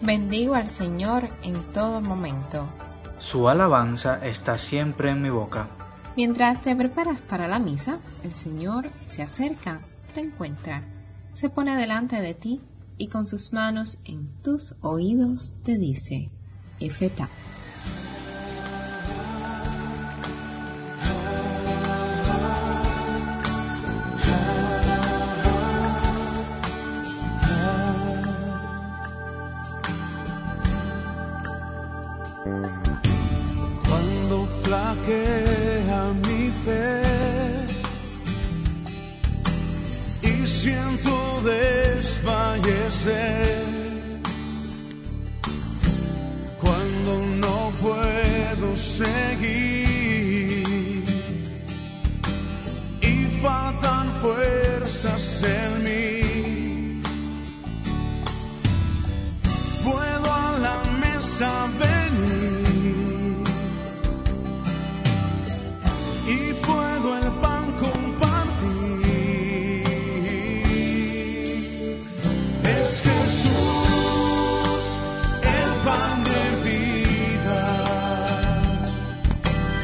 Bendigo al Señor en todo momento. Su alabanza está siempre en mi boca. Mientras te preparas para la misa, el Señor se acerca, te encuentra, se pone delante de ti y con sus manos en tus oídos te dice, Efeta. Seguir y faltan fuerzas en mí. Puedo a la mesa venir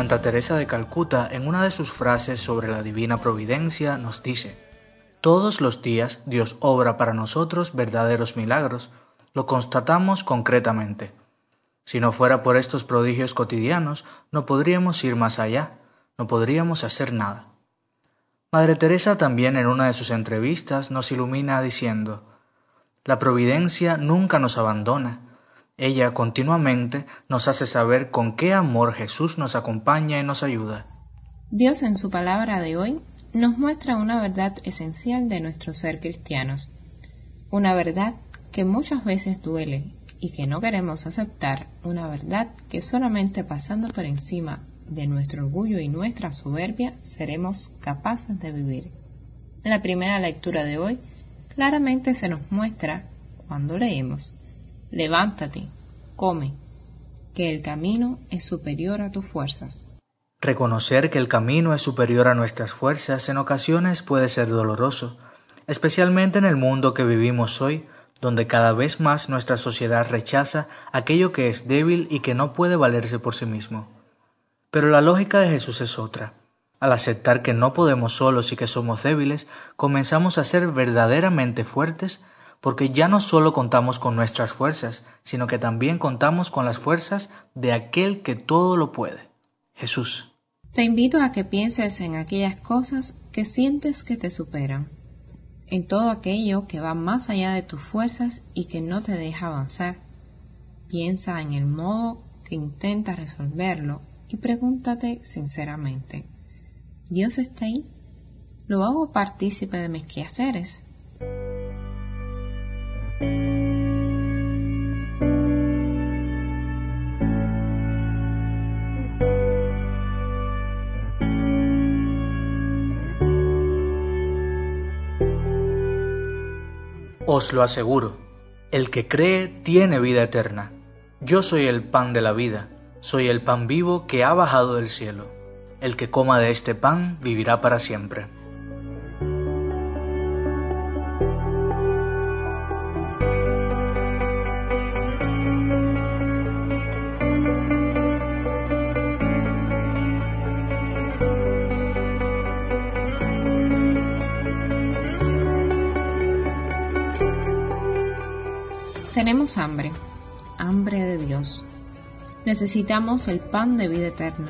Santa Teresa de Calcuta, en una de sus frases sobre la divina providencia, nos dice, Todos los días Dios obra para nosotros verdaderos milagros, lo constatamos concretamente. Si no fuera por estos prodigios cotidianos, no podríamos ir más allá, no podríamos hacer nada. Madre Teresa también en una de sus entrevistas nos ilumina diciendo, La providencia nunca nos abandona, ella continuamente nos hace saber con qué amor Jesús nos acompaña y nos ayuda. Dios en su palabra de hoy nos muestra una verdad esencial de nuestro ser cristianos, una verdad que muchas veces duele y que no queremos aceptar, una verdad que solamente pasando por encima de nuestro orgullo y nuestra soberbia seremos capaces de vivir. En la primera lectura de hoy claramente se nos muestra, cuando leemos, levántate, come, que el camino es superior a tus fuerzas. Reconocer que el camino es superior a nuestras fuerzas en ocasiones puede ser doloroso, especialmente en el mundo que vivimos hoy, donde cada vez más nuestra sociedad rechaza aquello que es débil y que no puede valerse por sí mismo. Pero la lógica de Jesús es otra. Al aceptar que no podemos solos y que somos débiles, comenzamos a ser verdaderamente fuertes porque ya no solo contamos con nuestras fuerzas, sino que también contamos con las fuerzas de aquel que todo lo puede, Jesús. Te invito a que pienses en aquellas cosas que sientes que te superan, en todo aquello que va más allá de tus fuerzas y que no te deja avanzar. Piensa en el modo que intentas resolverlo y pregúntate sinceramente, ¿Dios está ahí? ¿Lo hago partícipe de mis quehaceres? Os lo aseguro, el que cree tiene vida eterna. Yo soy el pan de la vida, soy el pan vivo que ha bajado del cielo. El que coma de este pan vivirá para siempre. Tenemos hambre, hambre de Dios. Necesitamos el pan de vida eterna.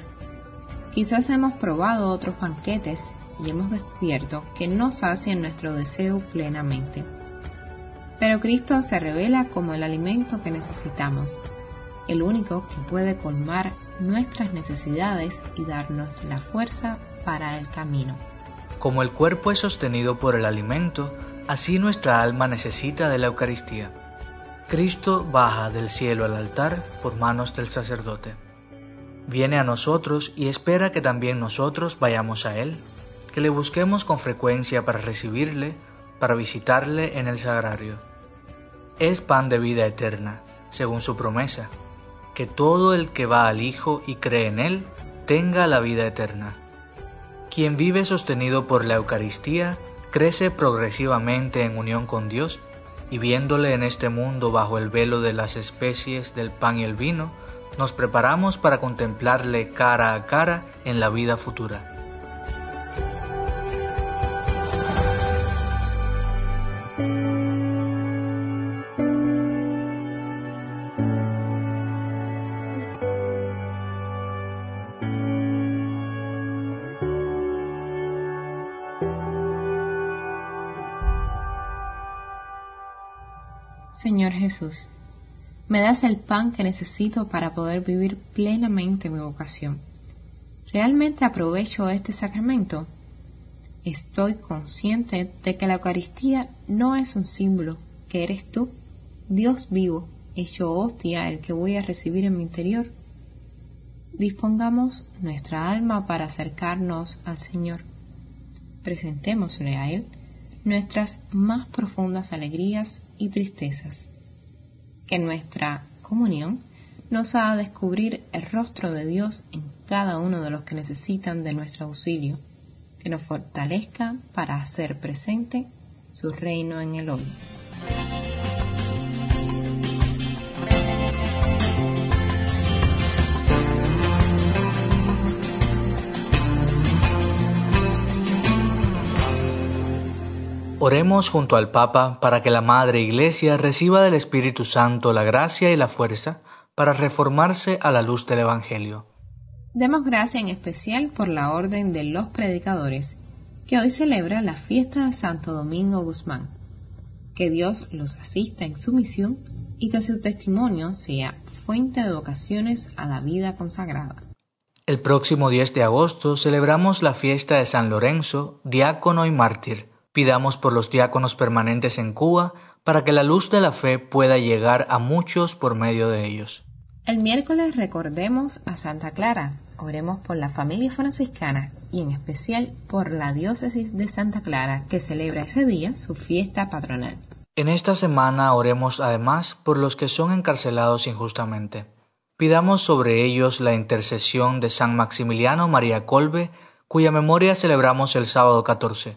Quizás hemos probado otros banquetes y hemos descubierto que no sacian nuestro deseo plenamente. Pero Cristo se revela como el alimento que necesitamos, el único que puede colmar nuestras necesidades y darnos la fuerza para el camino. Como el cuerpo es sostenido por el alimento, así nuestra alma necesita de la Eucaristía. Cristo baja del cielo al altar por manos del sacerdote. Viene a nosotros y espera que también nosotros vayamos a Él, que le busquemos con frecuencia para recibirle, para visitarle en el sagrario. Es pan de vida eterna, según su promesa, que todo el que va al Hijo y cree en Él tenga la vida eterna. Quien vive sostenido por la Eucaristía crece progresivamente en unión con Dios y viéndole en este mundo bajo el velo de las especies del pan y el vino, nos preparamos para contemplarle cara a cara en la vida futura. Señor Jesús, me das el pan que necesito para poder vivir plenamente mi vocación. ¿Realmente aprovecho este sacramento? Estoy consciente de que la Eucaristía no es un símbolo, que eres tú, Dios vivo, hecho hostia, el que voy a recibir en mi interior. Dispongamos nuestra alma para acercarnos al Señor. Presentémosle a Él nuestras más profundas alegrías y tristezas. Que nuestra comunión nos haga descubrir el rostro de Dios en cada uno de los que necesitan de nuestro auxilio, que nos fortalezca para hacer presente su reino en el hoy. Oremos junto al Papa para que la Madre Iglesia reciba del Espíritu Santo la gracia y la fuerza para reformarse a la luz del Evangelio. Demos gracia en especial por la Orden de los Predicadores, que hoy celebra la fiesta de Santo Domingo Guzmán. Que Dios los asista en su misión y que su testimonio sea fuente de vocaciones a la vida consagrada. El próximo 10 de agosto celebramos la fiesta de San Lorenzo, diácono y mártir. Pidamos por los diáconos permanentes en Cuba para que la luz de la fe pueda llegar a muchos por medio de ellos. El miércoles recordemos a Santa Clara. Oremos por la familia franciscana y en especial por la diócesis de Santa Clara que celebra ese día su fiesta patronal. En esta semana oremos además por los que son encarcelados injustamente. Pidamos sobre ellos la intercesión de San Maximiliano María Colbe, cuya memoria celebramos el sábado 14.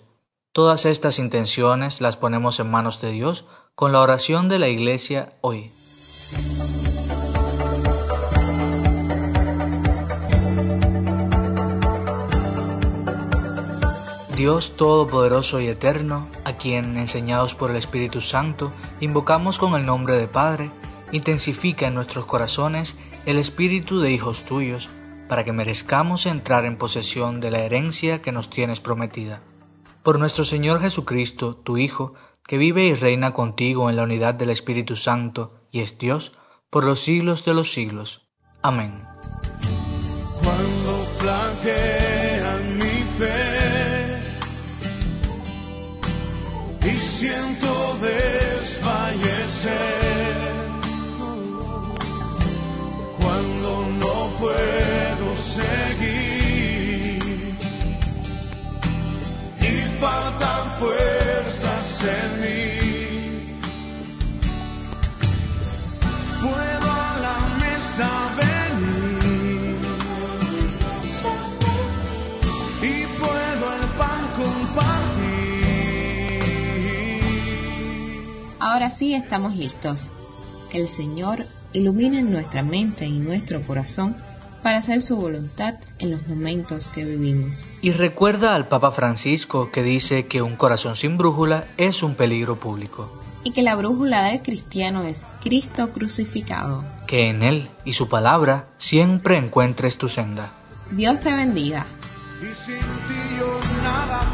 Todas estas intenciones las ponemos en manos de Dios con la oración de la Iglesia hoy. Dios Todopoderoso y Eterno, a quien, enseñados por el Espíritu Santo, invocamos con el nombre de Padre, intensifica en nuestros corazones el espíritu de hijos tuyos, para que merezcamos entrar en posesión de la herencia que nos tienes prometida por nuestro Señor Jesucristo, tu Hijo, que vive y reina contigo en la unidad del Espíritu Santo y es Dios, por los siglos de los siglos. Amén. Cuando mi fe siento desfallecer, Ahora sí estamos listos. Que el Señor ilumine nuestra mente y nuestro corazón para hacer su voluntad en los momentos que vivimos. Y recuerda al Papa Francisco que dice que un corazón sin brújula es un peligro público. Y que la brújula del cristiano es Cristo crucificado. Que en Él y su palabra siempre encuentres tu senda. Dios te bendiga. Y sin ti yo nada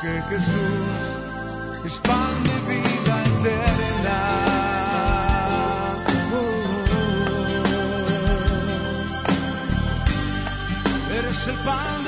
porque Jesús es pan de vida eterna. Oh, eres el pan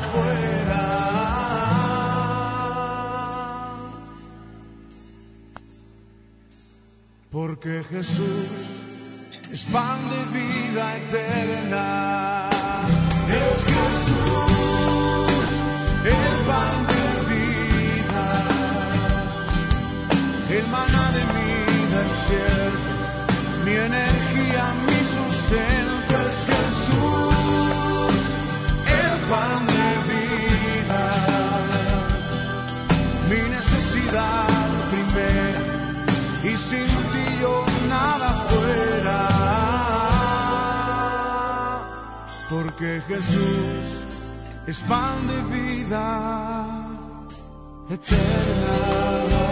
Porque Jesús es pan de vida eterna. Es Jesús, el pan de vida, el maná de mi desierto, mi energía, Porque Jesús es pan de vida eterna.